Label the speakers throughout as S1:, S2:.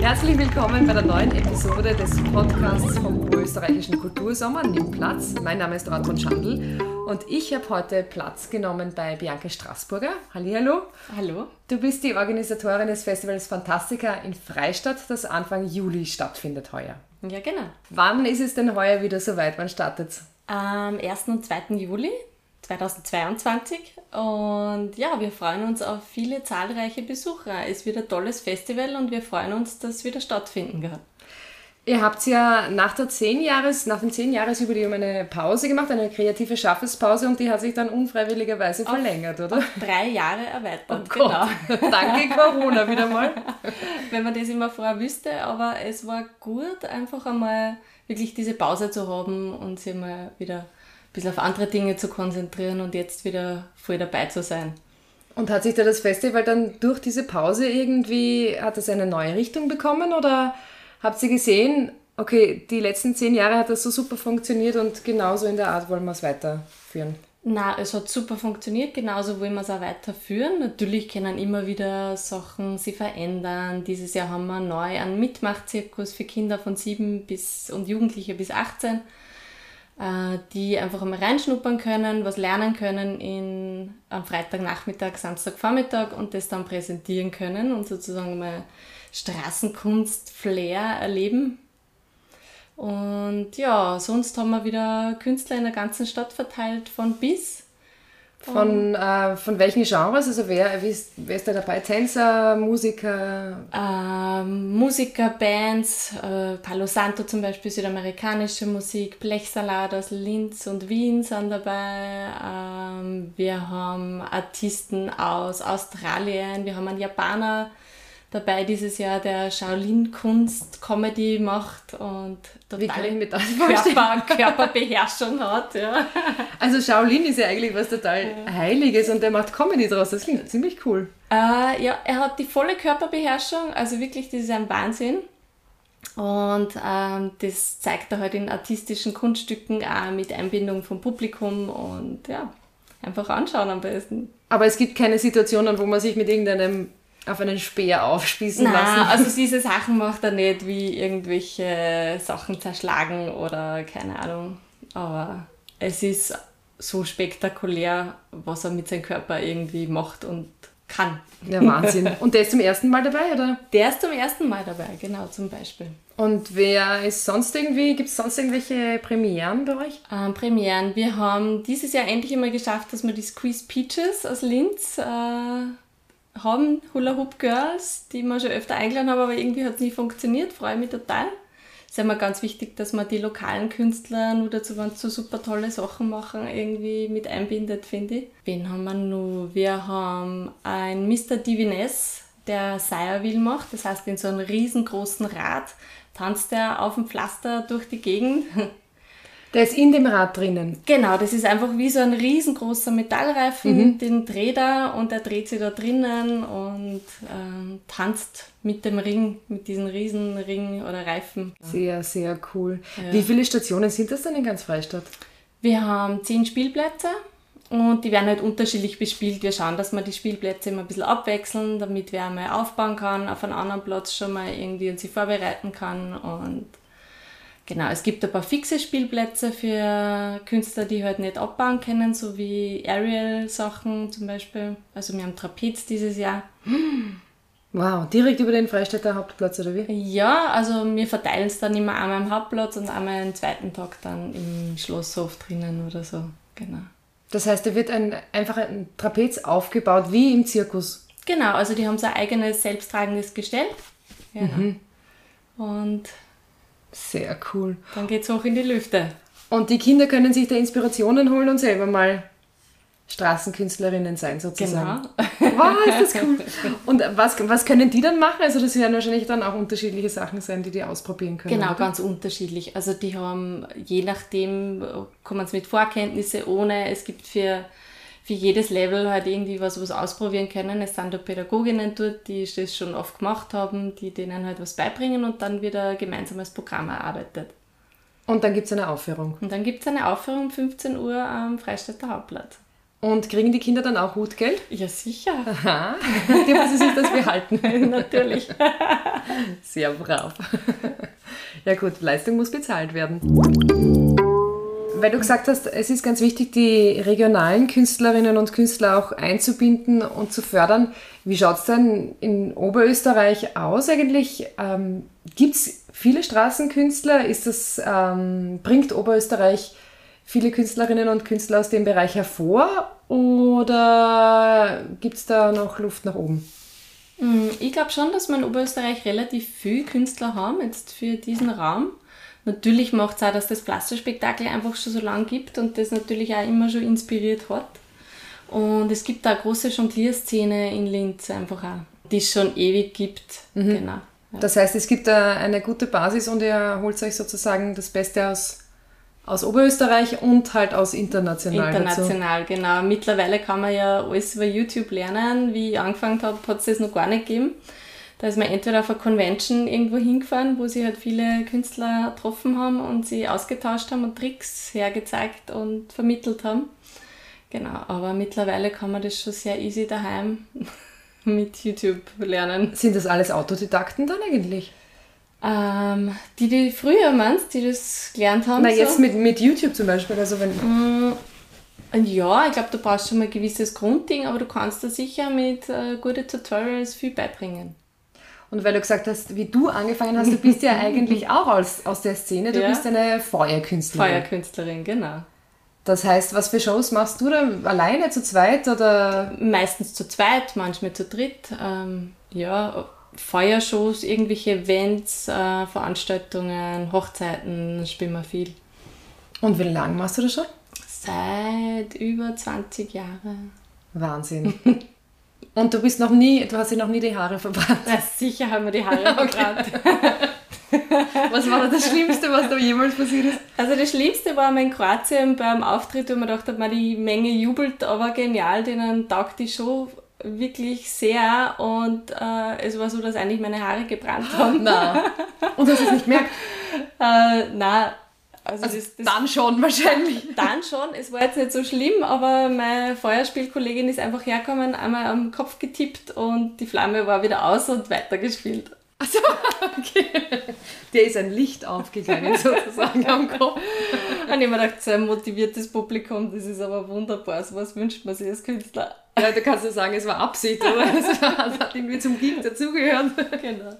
S1: Herzlich willkommen bei der neuen Episode des Podcasts vom österreichischen Kultursommer Nimm Platz. Mein Name ist Ortmund Schandl und ich habe heute Platz genommen bei Bianca Straßburger. Hallihallo.
S2: Hallo.
S1: Du bist die Organisatorin des Festivals Fantastica in Freistadt, das Anfang Juli stattfindet heuer.
S2: Ja, genau.
S1: Wann ist es denn heuer wieder soweit? Wann startet es?
S2: Am 1. und 2. Juli 2022. Und ja, wir freuen uns auf viele zahlreiche Besucher. Es wird ein tolles Festival und wir freuen uns, dass es wieder stattfinden kann.
S1: Ihr habt ja nach, der 10 Jahres, nach dem 10-Jahres-Jubiläum eine Pause gemacht, eine kreative Schaffenspause und die hat sich dann unfreiwilligerweise auf, verlängert, oder?
S2: Drei Jahre erweitert,
S1: oh genau. Danke Corona wieder mal.
S2: Wenn man das immer vorher wüsste, aber es war gut, einfach einmal wirklich diese Pause zu haben und sich mal wieder bisschen auf andere Dinge zu konzentrieren und jetzt wieder voll dabei zu sein.
S1: Und hat sich da das Festival dann durch diese Pause irgendwie, hat es eine neue Richtung bekommen oder habt ihr gesehen, okay, die letzten zehn Jahre hat das so super funktioniert und genauso in der Art wollen wir es weiterführen?
S2: Na, es hat super funktioniert, genauso wollen wir es auch weiterführen. Natürlich können immer wieder Sachen sich verändern. Dieses Jahr haben wir neu einen Mitmachzirkus für Kinder von sieben bis und Jugendliche bis 18 äh, die einfach einmal reinschnuppern können, was lernen können in, am Freitagnachmittag, Samstagvormittag und das dann präsentieren können und sozusagen mal Straßenkunst, Flair erleben. Und ja, sonst haben wir wieder Künstler in der ganzen Stadt verteilt, von bis.
S1: Von, äh, von welchen Genres? Also wer, wer, ist, wer ist da dabei? Tänzer, Musiker?
S2: Ähm, Musiker, Bands, äh, Palo Santo zum Beispiel, südamerikanische Musik, Blechsalat aus Linz und Wien sind dabei. Ähm, wir haben Artisten aus Australien, wir haben einen Japaner, dabei dieses Jahr, der Shaolin-Kunst-Comedy macht und
S1: total mit
S2: Körper, Körperbeherrschung hat. Ja.
S1: Also Shaolin ist ja eigentlich was total ja. Heiliges und der macht Comedy draus. Das klingt ziemlich cool.
S2: Äh, ja, er hat die volle Körperbeherrschung, also wirklich, das ist ein Wahnsinn. Und ähm, das zeigt er halt in artistischen Kunststücken auch mit Einbindung vom Publikum und ja, einfach anschauen am besten.
S1: Aber es gibt keine Situationen, wo man sich mit irgendeinem auf einen Speer aufspießen Nein, lassen.
S2: also diese Sachen macht er nicht, wie irgendwelche Sachen zerschlagen oder keine Ahnung. Aber es ist so spektakulär, was er mit seinem Körper irgendwie macht und kann.
S1: Ja, Wahnsinn. Und der ist zum ersten Mal dabei, oder?
S2: Der ist zum ersten Mal dabei, genau, zum Beispiel.
S1: Und wer ist sonst irgendwie, gibt es sonst irgendwelche Premieren bei euch?
S2: Ähm, Premieren. Wir haben dieses Jahr endlich einmal geschafft, dass wir die Squeeze Peaches aus Linz äh, haben Hula Hoop Girls, die wir schon öfter eingeladen haben, aber irgendwie hat es nie funktioniert. Freue mich total. Es ist immer ganz wichtig, dass man die lokalen Künstler nur dazu, wenn sie so super tolle Sachen machen, irgendwie mit einbindet, finde ich. Wen haben wir noch? Wir haben ein Mr. Divines, der Sire macht. Das heißt, in so einem riesengroßen Rad tanzt er auf dem Pflaster durch die Gegend.
S1: Der ist in dem Rad drinnen.
S2: Genau, das ist einfach wie so ein riesengroßer Metallreifen, mhm. den dreht er und er dreht sich da drinnen und ähm, tanzt mit dem Ring, mit diesem Riesenring oder Reifen.
S1: Sehr, sehr cool. Ja. Wie viele Stationen sind das denn in ganz Freistadt?
S2: Wir haben zehn Spielplätze und die werden halt unterschiedlich bespielt. Wir schauen, dass wir die Spielplätze immer ein bisschen abwechseln, damit wer einmal aufbauen kann, auf einen anderen Platz schon mal irgendwie und sich vorbereiten kann und Genau, es gibt ein paar fixe Spielplätze für Künstler, die halt nicht abbauen können, so wie Aerial-Sachen zum Beispiel. Also wir haben Trapez dieses Jahr.
S1: Wow, direkt über den Freistädter Hauptplatz oder wie?
S2: Ja, also wir verteilen es dann immer einmal am Hauptplatz und einmal einen zweiten Tag dann im Schlosshof drinnen oder so. Genau.
S1: Das heißt, da wird ein, einfach ein Trapez aufgebaut, wie im Zirkus.
S2: Genau, also die haben so ein eigenes selbsttragendes Gestell. Genau. Mhm. Und
S1: sehr cool.
S2: Dann geht es hoch in die Lüfte.
S1: Und die Kinder können sich da Inspirationen holen und selber mal Straßenkünstlerinnen sein, sozusagen. Genau. Wow, ist das cool. Und was, was können die dann machen? Also das werden wahrscheinlich dann auch unterschiedliche Sachen sein, die die ausprobieren können.
S2: Genau,
S1: oder?
S2: ganz unterschiedlich. Also die haben, je nachdem, kommen sie mit Vorkenntnisse, ohne. Es gibt für für jedes Level halt irgendwie was, was ausprobieren können. Es sind da Pädagoginnen dort, die das schon oft gemacht haben, die denen halt was beibringen und dann wieder gemeinsames Programm erarbeitet.
S1: Und dann gibt es eine Aufführung.
S2: Und dann gibt es eine Aufführung um 15 Uhr am Freistädter Hauptplatz.
S1: Und kriegen die Kinder dann auch Hutgeld?
S2: Ja, sicher.
S1: Aha. Die müssen sich das behalten.
S2: Natürlich.
S1: Sehr brav. Ja gut, Leistung muss bezahlt werden. Weil du gesagt hast, es ist ganz wichtig, die regionalen Künstlerinnen und Künstler auch einzubinden und zu fördern. Wie schaut es denn in Oberösterreich aus eigentlich? Ähm, Gibt es viele Straßenkünstler? Ist das, ähm, bringt Oberösterreich viele Künstlerinnen und Künstler aus dem Bereich hervor oder gibt es da noch Luft nach oben?
S2: Mm, ich glaube schon, dass wir in Oberösterreich relativ viele Künstler haben, jetzt für diesen Raum. Natürlich macht es auch, dass das Plastikspektakel einfach schon so lange gibt und das natürlich auch immer schon inspiriert hat. Und es gibt da eine große Jonglierszene in Linz einfach auch, die es schon ewig gibt.
S1: Mhm. Genau. Ja. Das heißt, es gibt eine gute Basis und ihr holt euch sozusagen das Beste aus, aus Oberösterreich und halt aus international.
S2: International, dazu. genau. Mittlerweile kann man ja alles über YouTube lernen. Wie ich angefangen habe, hat es das noch gar nicht gegeben. Da ist man entweder auf eine Convention irgendwo hingefahren, wo sie halt viele Künstler getroffen haben und sie ausgetauscht haben und Tricks hergezeigt und vermittelt haben. Genau, aber mittlerweile kann man das schon sehr easy daheim mit YouTube lernen.
S1: Sind das alles Autodidakten dann eigentlich?
S2: Ähm, die, die früher meinst, die das gelernt haben?
S1: Na, so? jetzt mit, mit YouTube zum Beispiel. Also wenn
S2: mm, ja, ich glaube, du brauchst schon mal ein gewisses Grundding, aber du kannst da sicher mit äh, guten Tutorials viel beibringen.
S1: Und weil du gesagt hast, wie du angefangen hast, du bist ja eigentlich auch aus, aus der Szene, du ja. bist eine Feuerkünstlerin.
S2: Feuerkünstlerin, genau.
S1: Das heißt, was für Shows machst du da? Alleine, zu zweit oder?
S2: Meistens zu zweit, manchmal zu dritt. Ähm, ja, Feuershows, irgendwelche Events, äh, Veranstaltungen, Hochzeiten, spielen wir viel.
S1: Und wie lange machst du das schon?
S2: Seit über 20 Jahren.
S1: Wahnsinn. Und du bist noch nie, du hast dir noch nie die Haare verbrannt.
S2: Ja, sicher haben wir die Haare verbrannt.
S1: was war das Schlimmste, was da jemals passiert ist?
S2: Also das Schlimmste war in Kroatien beim Auftritt, wo man dachte, man die Menge jubelt, aber genial, denen taugt die Show wirklich sehr und äh, es war so, dass eigentlich meine Haare gebrannt haben.
S1: Nein. Und hast du es nicht gemerkt?
S2: äh, nein,
S1: also, also das, das, dann schon wahrscheinlich.
S2: Dann schon. Es war jetzt nicht so schlimm, aber meine Feuerspielkollegin ist einfach hergekommen, einmal am Kopf getippt und die Flamme war wieder aus und weitergespielt.
S1: Achso, okay. Der ist ein Licht aufgegangen sozusagen am Kopf.
S2: Und ich mir gedacht, so ein motiviertes Publikum, das ist aber wunderbar. So was wünscht man sich als Künstler.
S1: Ja, du kannst ja sagen, es war Absicht, oder? Es hat irgendwie zum Gig dazugehört.
S2: Genau.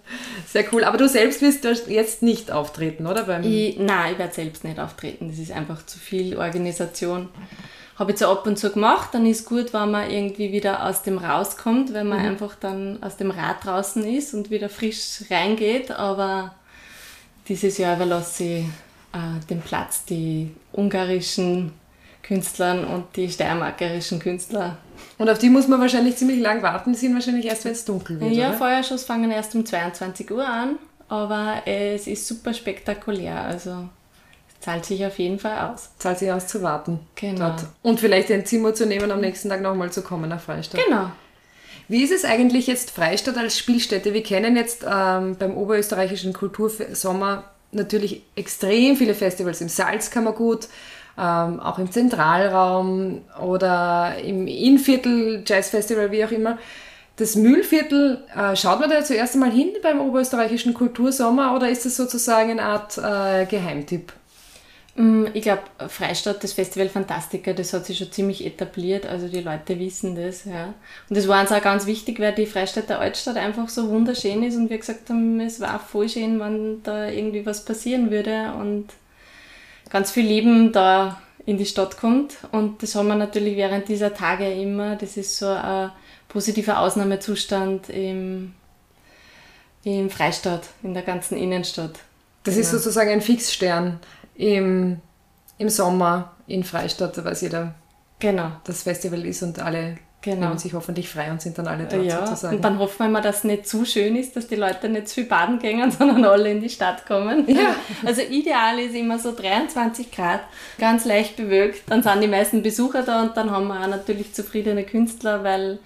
S1: Sehr cool. Aber du selbst wirst jetzt nicht auftreten, oder?
S2: Beim ich, nein, ich werde selbst nicht auftreten. Das ist einfach zu viel Organisation. Habe ich so ab und zu gemacht. Dann ist gut, wenn man irgendwie wieder aus dem rauskommt, wenn man mhm. einfach dann aus dem Rad draußen ist und wieder frisch reingeht. Aber dieses Jahr überlasse ich äh, den Platz die ungarischen Künstlern und die steiermarkerischen Künstler.
S1: Und auf die muss man wahrscheinlich ziemlich lang warten, die sind wahrscheinlich erst, wenn es dunkel wird.
S2: Ja,
S1: oder?
S2: Feuerschuss fangen erst um 22 Uhr an, aber es ist super spektakulär. Also zahlt sich auf jeden Fall aus.
S1: Zahlt sich aus zu warten.
S2: Genau. Dort.
S1: Und vielleicht ein Zimmer zu nehmen, am nächsten Tag nochmal zu kommen nach Freistadt.
S2: Genau.
S1: Wie ist es eigentlich jetzt Freistadt als Spielstätte? Wir kennen jetzt ähm, beim Oberösterreichischen Kultursommer natürlich extrem viele Festivals im Salzkammergut, ähm, auch im Zentralraum oder im Innviertel Jazzfestival, wie auch immer. Das Mühlviertel, äh, schaut man da zuerst einmal hin beim Oberösterreichischen Kultursommer oder ist das sozusagen eine Art äh, Geheimtipp?
S2: Mm, ich glaube, Freistadt, das Festival Fantastica, das hat sich schon ziemlich etabliert, also die Leute wissen das, ja. Und das war uns auch ganz wichtig, weil die Freistädter Altstadt einfach so wunderschön ist und wir gesagt haben, es war voll schön, wenn da irgendwie was passieren würde und ganz viel Leben da in die Stadt kommt. Und das haben wir natürlich während dieser Tage immer. Das ist so ein positiver Ausnahmezustand im, im Freistaat, in der ganzen Innenstadt.
S1: Das genau. ist sozusagen ein Fixstern im, im Sommer in Freistadt, weil jeder
S2: genau.
S1: das Festival ist und alle
S2: Genau.
S1: nehmen sich hoffentlich frei und sind dann alle dort
S2: ja,
S1: sozusagen.
S2: Und dann hoffen wir immer, dass es nicht zu schön ist, dass die Leute nicht zu viel baden gehen, sondern alle in die Stadt kommen.
S1: Ja.
S2: Also ideal ist immer so 23 Grad, ganz leicht bewölkt. Dann sind die meisten Besucher da und dann haben wir auch natürlich zufriedene Künstler, weil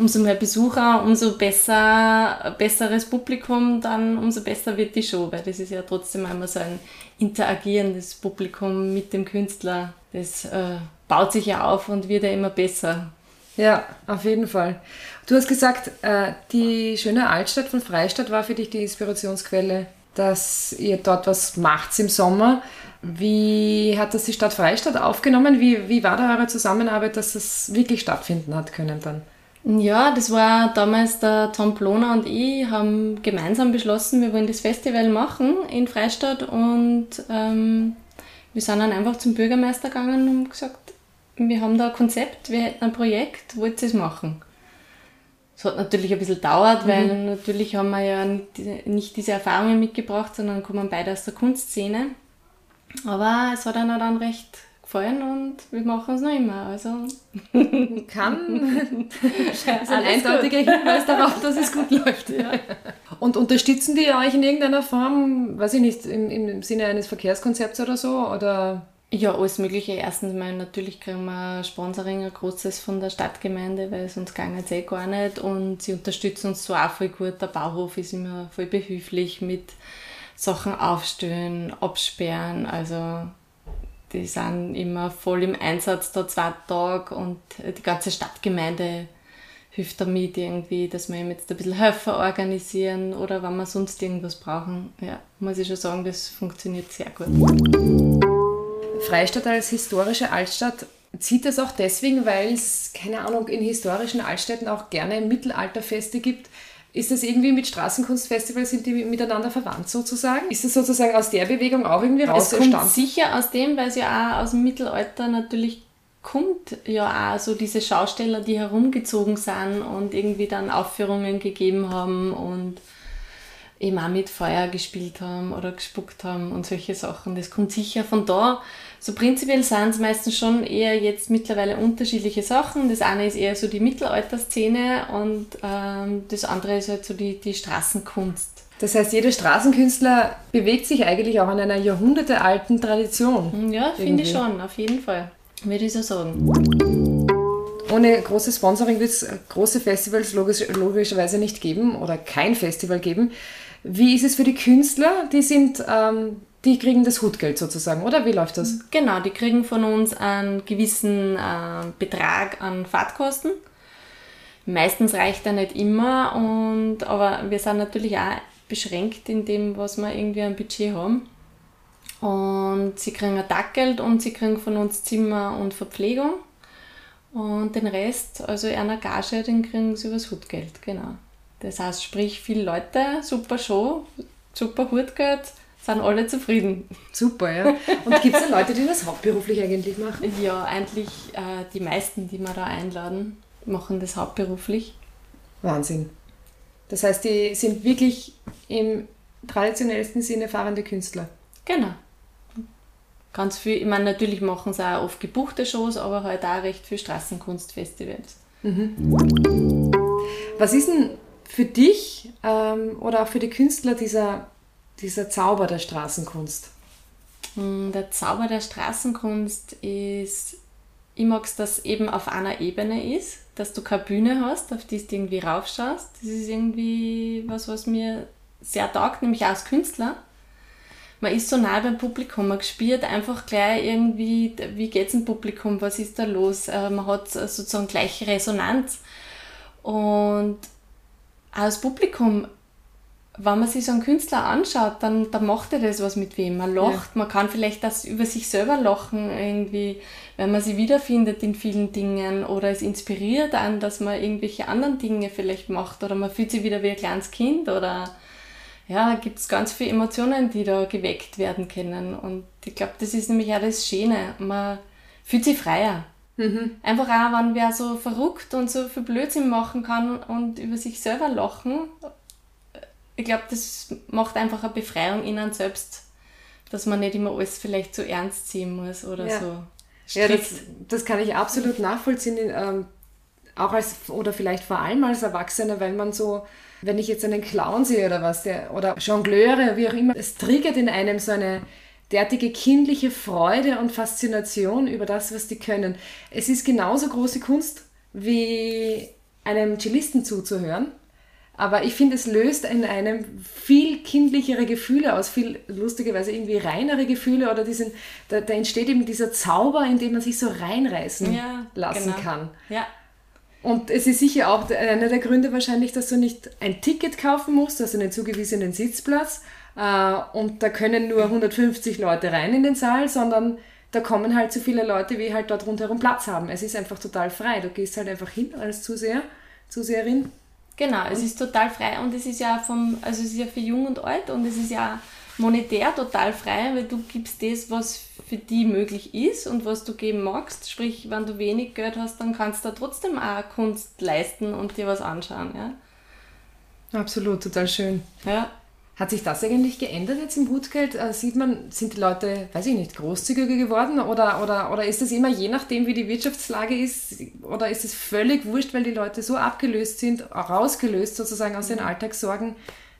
S2: umso mehr Besucher, umso besser, besseres Publikum, dann umso besser wird die Show, weil das ist ja trotzdem einmal so ein interagierendes Publikum mit dem Künstler. Das äh, baut sich ja auf und wird ja immer besser.
S1: Ja, auf jeden Fall. Du hast gesagt, äh, die schöne Altstadt von Freistadt war für dich die Inspirationsquelle, dass ihr dort was macht im Sommer. Wie hat das die Stadt Freistadt aufgenommen? Wie, wie war da eure Zusammenarbeit, dass das wirklich stattfinden hat können dann?
S2: Ja, das war damals der Tom Ploner und ich haben gemeinsam beschlossen, wir wollen das Festival machen in Freistadt und ähm, wir sind dann einfach zum Bürgermeister gegangen und gesagt, wir haben da ein Konzept, wir hätten ein Projekt, wollt ihr es machen? Es hat natürlich ein bisschen gedauert, mhm. weil natürlich haben wir ja nicht diese Erfahrungen mitgebracht, sondern kommen beide aus der Kunstszene. Aber es hat einer dann recht gefallen und wir machen es noch immer. Also
S1: kann ein eindeutiger Hinweis darauf, dass es gut läuft. Ja. Und unterstützen die euch in irgendeiner Form, weiß ich nicht, im, im Sinne eines Verkehrskonzepts oder so? Oder
S2: ja, alles Mögliche. Erstens mal, natürlich kriegen wir Sponsoring, ein großes von der Stadtgemeinde, weil sonst ging es eh gar nicht. Und sie unterstützen uns so auch voll gut. Der Bauhof ist immer voll behilflich mit Sachen aufstellen, absperren. Also, die sind immer voll im Einsatz da zwei Tage und die ganze Stadtgemeinde hilft damit irgendwie, dass wir ihm jetzt ein bisschen Helfer organisieren oder wenn wir sonst irgendwas brauchen. Ja, muss ich schon sagen, das funktioniert sehr gut.
S1: Freistadt als historische Altstadt zieht das auch deswegen, weil es, keine Ahnung, in historischen Altstädten auch gerne Mittelalterfeste gibt. Ist das irgendwie mit Straßenkunstfestivals, sind die miteinander verwandt sozusagen? Ist das sozusagen aus der Bewegung auch irgendwie raus
S2: Es kommt sicher aus dem, weil es ja auch aus dem Mittelalter natürlich kommt ja auch so diese Schausteller, die herumgezogen sind und irgendwie dann Aufführungen gegeben haben und eben auch mit Feuer gespielt haben oder gespuckt haben und solche Sachen. Das kommt sicher von da. So prinzipiell sind es meistens schon eher jetzt mittlerweile unterschiedliche Sachen. Das eine ist eher so die Mittelalterszene und ähm, das andere ist halt so die, die Straßenkunst.
S1: Das heißt, jeder Straßenkünstler bewegt sich eigentlich auch an einer jahrhundertealten Tradition.
S2: Ja, finde ich schon, auf jeden Fall. Würde ich so sagen.
S1: Ohne großes Sponsoring wird es große Festivals logisch, logischerweise nicht geben oder kein Festival geben. Wie ist es für die Künstler? Die sind, ähm, die kriegen das Hutgeld sozusagen, oder wie läuft das?
S2: Genau, die kriegen von uns einen gewissen äh, Betrag an Fahrtkosten. Meistens reicht er nicht immer, und, aber wir sind natürlich auch beschränkt in dem, was wir irgendwie ein Budget haben. Und sie kriegen ein Taggeld und sie kriegen von uns Zimmer und Verpflegung. Und den Rest, also einer Gage, den kriegen sie übers Hutgeld, genau. Das heißt, sprich, viele Leute, super Show, super Hutgeld, sind alle zufrieden.
S1: Super, ja. Und gibt es da Leute, die das hauptberuflich eigentlich machen?
S2: Ja, eigentlich äh, die meisten, die wir da einladen, machen das hauptberuflich.
S1: Wahnsinn. Das heißt, die sind wirklich im traditionellsten Sinne fahrende Künstler.
S2: Genau. Ganz viel, ich meine, natürlich machen sie auch oft gebuchte Shows, aber halt auch recht viel Straßenkunstfestivals. Mhm.
S1: Was ist denn für dich ähm, oder auch für die Künstler dieser, dieser Zauber der Straßenkunst?
S2: Hm, der Zauber der Straßenkunst ist, ich mag es, dass eben auf einer Ebene ist, dass du keine Bühne hast, auf die du irgendwie raufschaust. Das ist irgendwie was, was mir sehr taugt, nämlich auch als Künstler. Man ist so nah beim Publikum, man spürt einfach gleich irgendwie, wie geht es im Publikum, was ist da los. Äh, man hat sozusagen gleiche Resonanz. Und als Publikum, wenn man sich so einen Künstler anschaut, dann, dann macht er das was mit wem. Man lacht, ja. man kann vielleicht das über sich selber lachen, irgendwie, wenn man sich wiederfindet in vielen Dingen oder es inspiriert an, dass man irgendwelche anderen Dinge vielleicht macht oder man fühlt sich wieder wie ein kleines Kind oder ja, gibt es ganz viele Emotionen, die da geweckt werden können. Und ich glaube, das ist nämlich auch das Schöne. Man fühlt sich freier. Mhm. Einfach auch, wenn wer so verrückt und so viel Blödsinn machen kann und über sich selber lachen. Ich glaube, das macht einfach eine Befreiung in einem selbst, dass man nicht immer alles vielleicht so ernst ziehen muss oder ja. so.
S1: Ja, das, das, kann ich absolut nachvollziehen, ähm, auch als oder vielleicht vor allem als Erwachsener, weil man so, wenn ich jetzt einen Clown sehe oder was, der, oder Jongleure, wie auch immer, es triggert in einem so eine derartige kindliche Freude und Faszination über das, was die können. Es ist genauso große Kunst wie einem Cellisten zuzuhören. Aber ich finde, es löst in einem viel kindlichere Gefühle aus, viel lustigerweise irgendwie reinere Gefühle oder diesen, da, da entsteht eben dieser Zauber, in dem man sich so reinreißen ja, lassen genau. kann.
S2: Ja.
S1: Und es ist sicher auch einer der Gründe wahrscheinlich, dass du nicht ein Ticket kaufen musst, also einen zugewiesenen Sitzplatz, äh, und da können nur 150 Leute rein in den Saal, sondern da kommen halt so viele Leute, wie halt dort rundherum Platz haben. Es ist einfach total frei. Du gehst halt einfach hin als Zuseher, Zuseherin
S2: Genau, es ist total frei und es ist ja vom, also es ist ja für jung und alt und es ist ja monetär total frei, weil du gibst das, was für die möglich ist und was du geben magst. Sprich, wenn du wenig Geld hast, dann kannst du trotzdem auch Kunst leisten und dir was anschauen. Ja?
S1: Absolut, total schön.
S2: Ja.
S1: Hat sich das eigentlich geändert jetzt im Hutgeld? Äh, sieht man, sind die Leute, weiß ich nicht, großzügiger geworden oder, oder, oder ist das immer je nachdem, wie die Wirtschaftslage ist? Oder ist es völlig wurscht, weil die Leute so abgelöst sind, rausgelöst sozusagen aus den mhm. Alltagssorgen,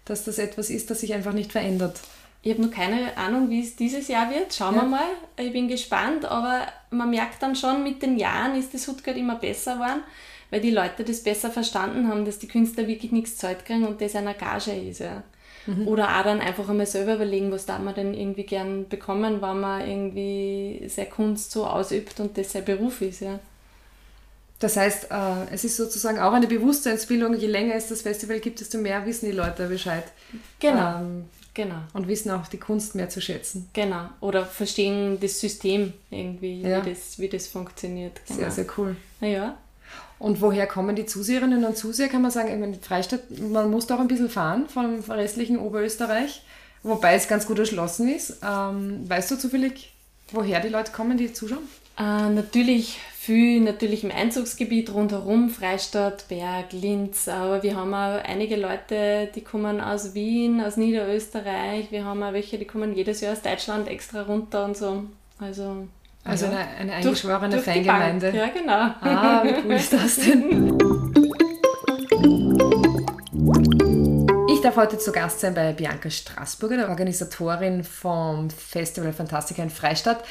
S1: dass das etwas ist, das sich einfach nicht verändert?
S2: Ich habe noch keine Ahnung, wie es dieses Jahr wird. Schauen ja. wir mal. Ich bin gespannt, aber man merkt dann schon, mit den Jahren ist das Hutgeld immer besser geworden, weil die Leute das besser verstanden haben, dass die Künstler wirklich nichts Zeit kriegen und das eine Gage ist. Ja. Mhm. Oder auch dann einfach einmal selber überlegen, was darf man denn irgendwie gern bekommen, wenn man irgendwie seine Kunst so ausübt und das sein Beruf ist, ja.
S1: Das heißt, äh, es ist sozusagen auch eine Bewusstseinsbildung, je länger es das Festival gibt, desto mehr wissen die Leute Bescheid.
S2: Genau. Ähm, genau.
S1: Und wissen auch die Kunst mehr zu schätzen.
S2: Genau. Oder verstehen das System irgendwie, ja. wie, das, wie das funktioniert.
S1: Genau. Sehr, sehr cool.
S2: Naja.
S1: Und woher kommen die Zuseherinnen und Zuseher? Kann man sagen, meine, Freistadt, man muss da auch ein bisschen fahren vom restlichen Oberösterreich, wobei es ganz gut erschlossen ist. Ähm, weißt du zufällig, woher die Leute kommen, die zuschauen?
S2: Äh, natürlich viel, natürlich im Einzugsgebiet rundherum, Freistadt, Berg, Linz, aber wir haben auch einige Leute, die kommen aus Wien, aus Niederösterreich, wir haben auch welche, die kommen jedes Jahr aus Deutschland extra runter und so. Also
S1: also ja. eine, eine eingeschworene durch, durch Fangemeinde.
S2: Ja, genau.
S1: Ah, wie cool ist das denn? Ich darf heute zu Gast sein bei Bianca Straßburger, der Organisatorin vom Festival Fantastica in Freistadt.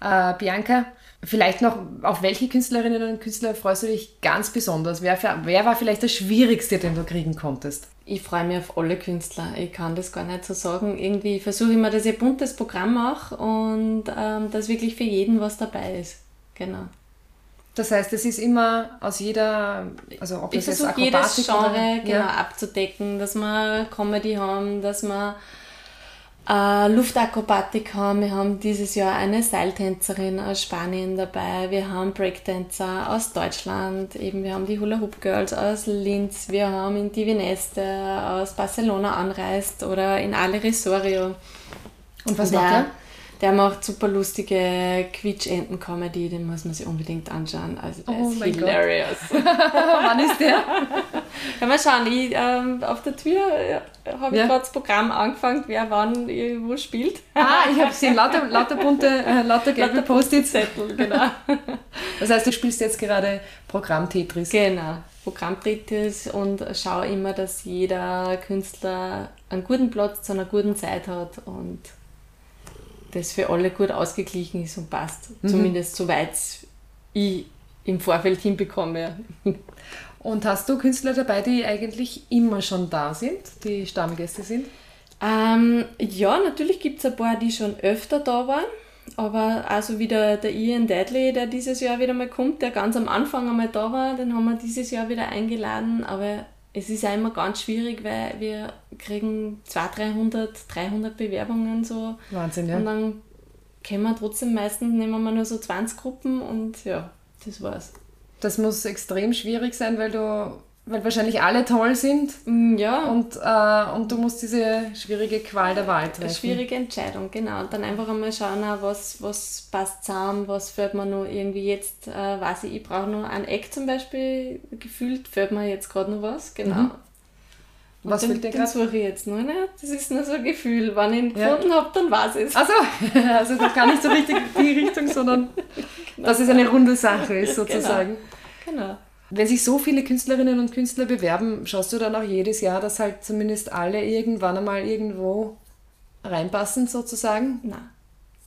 S1: Äh, Bianca, Vielleicht noch, auf welche Künstlerinnen und Künstler freust du dich ganz besonders? Wer, wer war vielleicht der schwierigste, den du kriegen konntest?
S2: Ich freue mich auf alle Künstler. Ich kann das gar nicht so sagen. Irgendwie versuche ich immer, dass ich ein buntes Programm mache und ähm, dass wirklich für jeden was dabei ist. Genau.
S1: Das heißt, es ist immer aus jeder, also ob
S2: ich versuche jedes Genre oder, genau, ja. abzudecken, dass wir Comedy haben, dass wir äh, Luftakrobatik haben. Wir haben dieses Jahr eine Seiltänzerin aus Spanien dabei. Wir haben Breakdancer aus Deutschland. Eben, wir haben die Hula Hoop Girls aus Linz. Wir haben in Divineste aus Barcelona anreist oder in Ale Risorio.
S1: Und was macht der?
S2: Der macht super lustige Quietsch-Enten-Comedy, den muss man sich unbedingt anschauen. Also der oh ist hilarious.
S1: Wann ist der?
S2: Ja, mal schauen, ich, ähm, auf der Tür habe ich ja. gerade das Programm angefangen, wer wann wo spielt.
S1: Ah, ich habe gesehen, lauter, lauter bunte, äh, lauter gelbe Post-its.
S2: Zettel, genau.
S1: Das heißt, du spielst jetzt gerade Programm-Tetris.
S2: Genau, Programm-Tetris und schau immer, dass jeder Künstler einen guten Platz zu einer guten Zeit hat und das für alle gut ausgeglichen ist und passt. Mhm. Zumindest soweit ich im Vorfeld hinbekomme.
S1: Und hast du Künstler dabei, die eigentlich immer schon da sind, die Stammgäste sind?
S2: Ähm, ja, natürlich gibt es ein paar, die schon öfter da waren. Aber also wie der, der Ian Deadley, der dieses Jahr wieder mal kommt, der ganz am Anfang einmal da war, den haben wir dieses Jahr wieder eingeladen. Aber es ist auch immer ganz schwierig, weil wir kriegen 200, 300, 300 Bewerbungen so.
S1: Wahnsinn, ja.
S2: Und dann können wir trotzdem meistens, nehmen wir nur so 20 Gruppen und ja, das war's.
S1: Das muss extrem schwierig sein, weil du weil wahrscheinlich alle toll sind.
S2: Mm, ja.
S1: Und, äh, und du musst diese schwierige Qual der Wahl treffen. Eine
S2: schwierige Entscheidung, genau. Und dann einfach einmal schauen, was, was passt zusammen, was fällt mir noch irgendwie jetzt, äh, weiß ich, ich brauche noch ein Eck zum Beispiel, gefühlt fällt mir jetzt gerade noch was, genau. Mhm.
S1: Was den, fällt dir gerade?
S2: suche ich jetzt nur, ne? Das ist nur so ein Gefühl. Wenn ich ihn ja. gefunden habe, dann ich es.
S1: Also, also das gar nicht so richtig die Richtung, sondern genau. dass es eine runde Sache ist, genau. sozusagen.
S2: Genau. genau.
S1: Wenn sich so viele Künstlerinnen und Künstler bewerben, schaust du dann auch jedes Jahr, dass halt zumindest alle irgendwann einmal irgendwo reinpassen, sozusagen?
S2: Nein.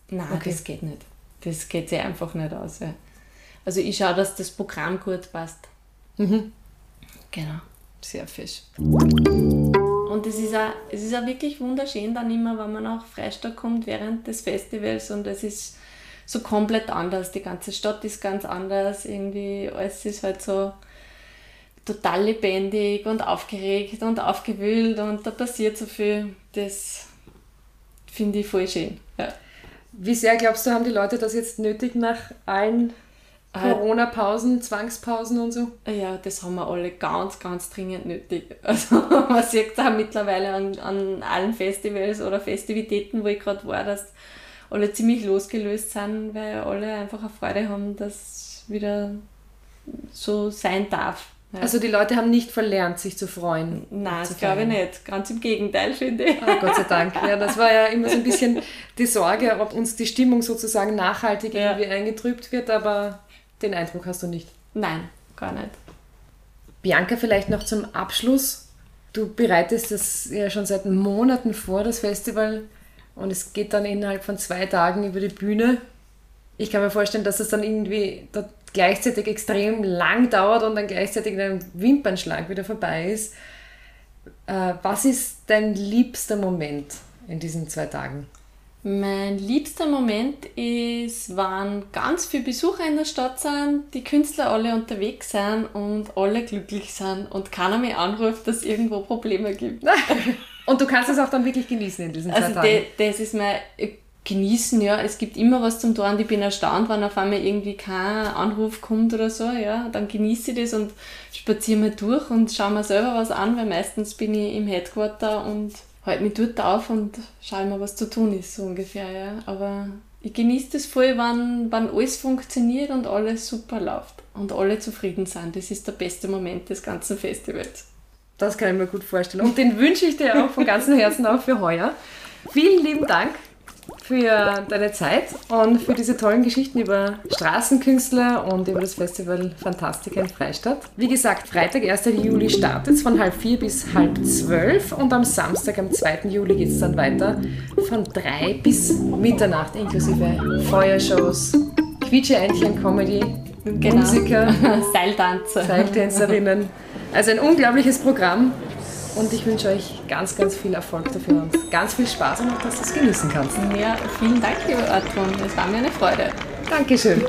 S2: Nein, okay. das geht nicht. Das geht sich einfach nicht aus. Ja. Also ich schaue, dass das Programm gut passt.
S1: Mhm.
S2: Genau, sehr fisch. Und es ist, auch, es ist auch wirklich wunderschön dann immer, wenn man nach Freistadt kommt während des Festivals und es ist so komplett anders. Die ganze Stadt ist ganz anders. Irgendwie alles ist halt so total lebendig und aufgeregt und aufgewühlt und da passiert so viel. Das finde ich voll schön. Ja.
S1: Wie sehr glaubst du, haben die Leute das jetzt nötig nach allen äh, Corona-Pausen, Zwangspausen und so?
S2: Ja, das haben wir alle ganz, ganz dringend nötig. Also man sieht es auch mittlerweile an, an allen Festivals oder Festivitäten, wo ich gerade war, dass alle ziemlich losgelöst sind, weil alle einfach eine Freude haben, dass wieder so sein darf.
S1: Ja. Also die Leute haben nicht verlernt, sich zu freuen.
S2: Nein, das glaube ich nicht. Ganz im Gegenteil, finde ich.
S1: Oh, Gott sei Dank. Ja, das war ja immer so ein bisschen die Sorge, ob uns die Stimmung sozusagen nachhaltig ja. irgendwie eingetrübt wird, aber den Eindruck hast du nicht.
S2: Nein, gar nicht.
S1: Bianca, vielleicht noch zum Abschluss. Du bereitest das ja schon seit Monaten vor, das Festival, und es geht dann innerhalb von zwei Tagen über die Bühne. Ich kann mir vorstellen, dass es dann irgendwie gleichzeitig extrem lang dauert und dann gleichzeitig in einem Wimpernschlag wieder vorbei ist. Äh, was ist dein liebster Moment in diesen zwei Tagen?
S2: Mein liebster Moment ist, wenn ganz viele Besucher in der Stadt sind, die Künstler alle unterwegs sind und alle glücklich sind und keiner mehr anruft, dass es irgendwo Probleme gibt.
S1: und du kannst es auch dann wirklich genießen in diesen zwei also Tagen?
S2: Also das ist mein genießen, ja. Es gibt immer was zum Tun. Ich bin erstaunt, wenn auf einmal irgendwie kein Anruf kommt oder so, ja. Dann genieße ich das und spaziere mal durch und schaue mir selber was an, weil meistens bin ich im Headquarter und halte mich dort auf und schaue mal, was zu tun ist, so ungefähr, ja. Aber ich genieße das voll, wenn, wenn alles funktioniert und alles super läuft und alle zufrieden sind. Das ist der beste Moment des ganzen Festivals.
S1: Das kann ich mir gut vorstellen. Und den wünsche ich dir auch von ganzem Herzen auch für heuer. Vielen lieben Dank für deine Zeit und für diese tollen Geschichten über Straßenkünstler und über das Festival Fantastica in Freistadt. Wie gesagt, Freitag, 1. Juli startet es von halb vier bis halb zwölf und am Samstag, am 2. Juli geht es dann weiter von drei bis Mitternacht inklusive Feuershows, Quietsche-Entchen-Comedy, genau. Musiker,
S2: Seiltanzer,
S1: Seiltänzerinnen. Also ein unglaubliches Programm und ich wünsche euch ganz, ganz viel Erfolg dafür und ganz viel Spaß und auch, dass du es genießen kannst.
S2: Ja, vielen Dank, lieber Artron. Es war mir eine Freude.
S1: Dankeschön.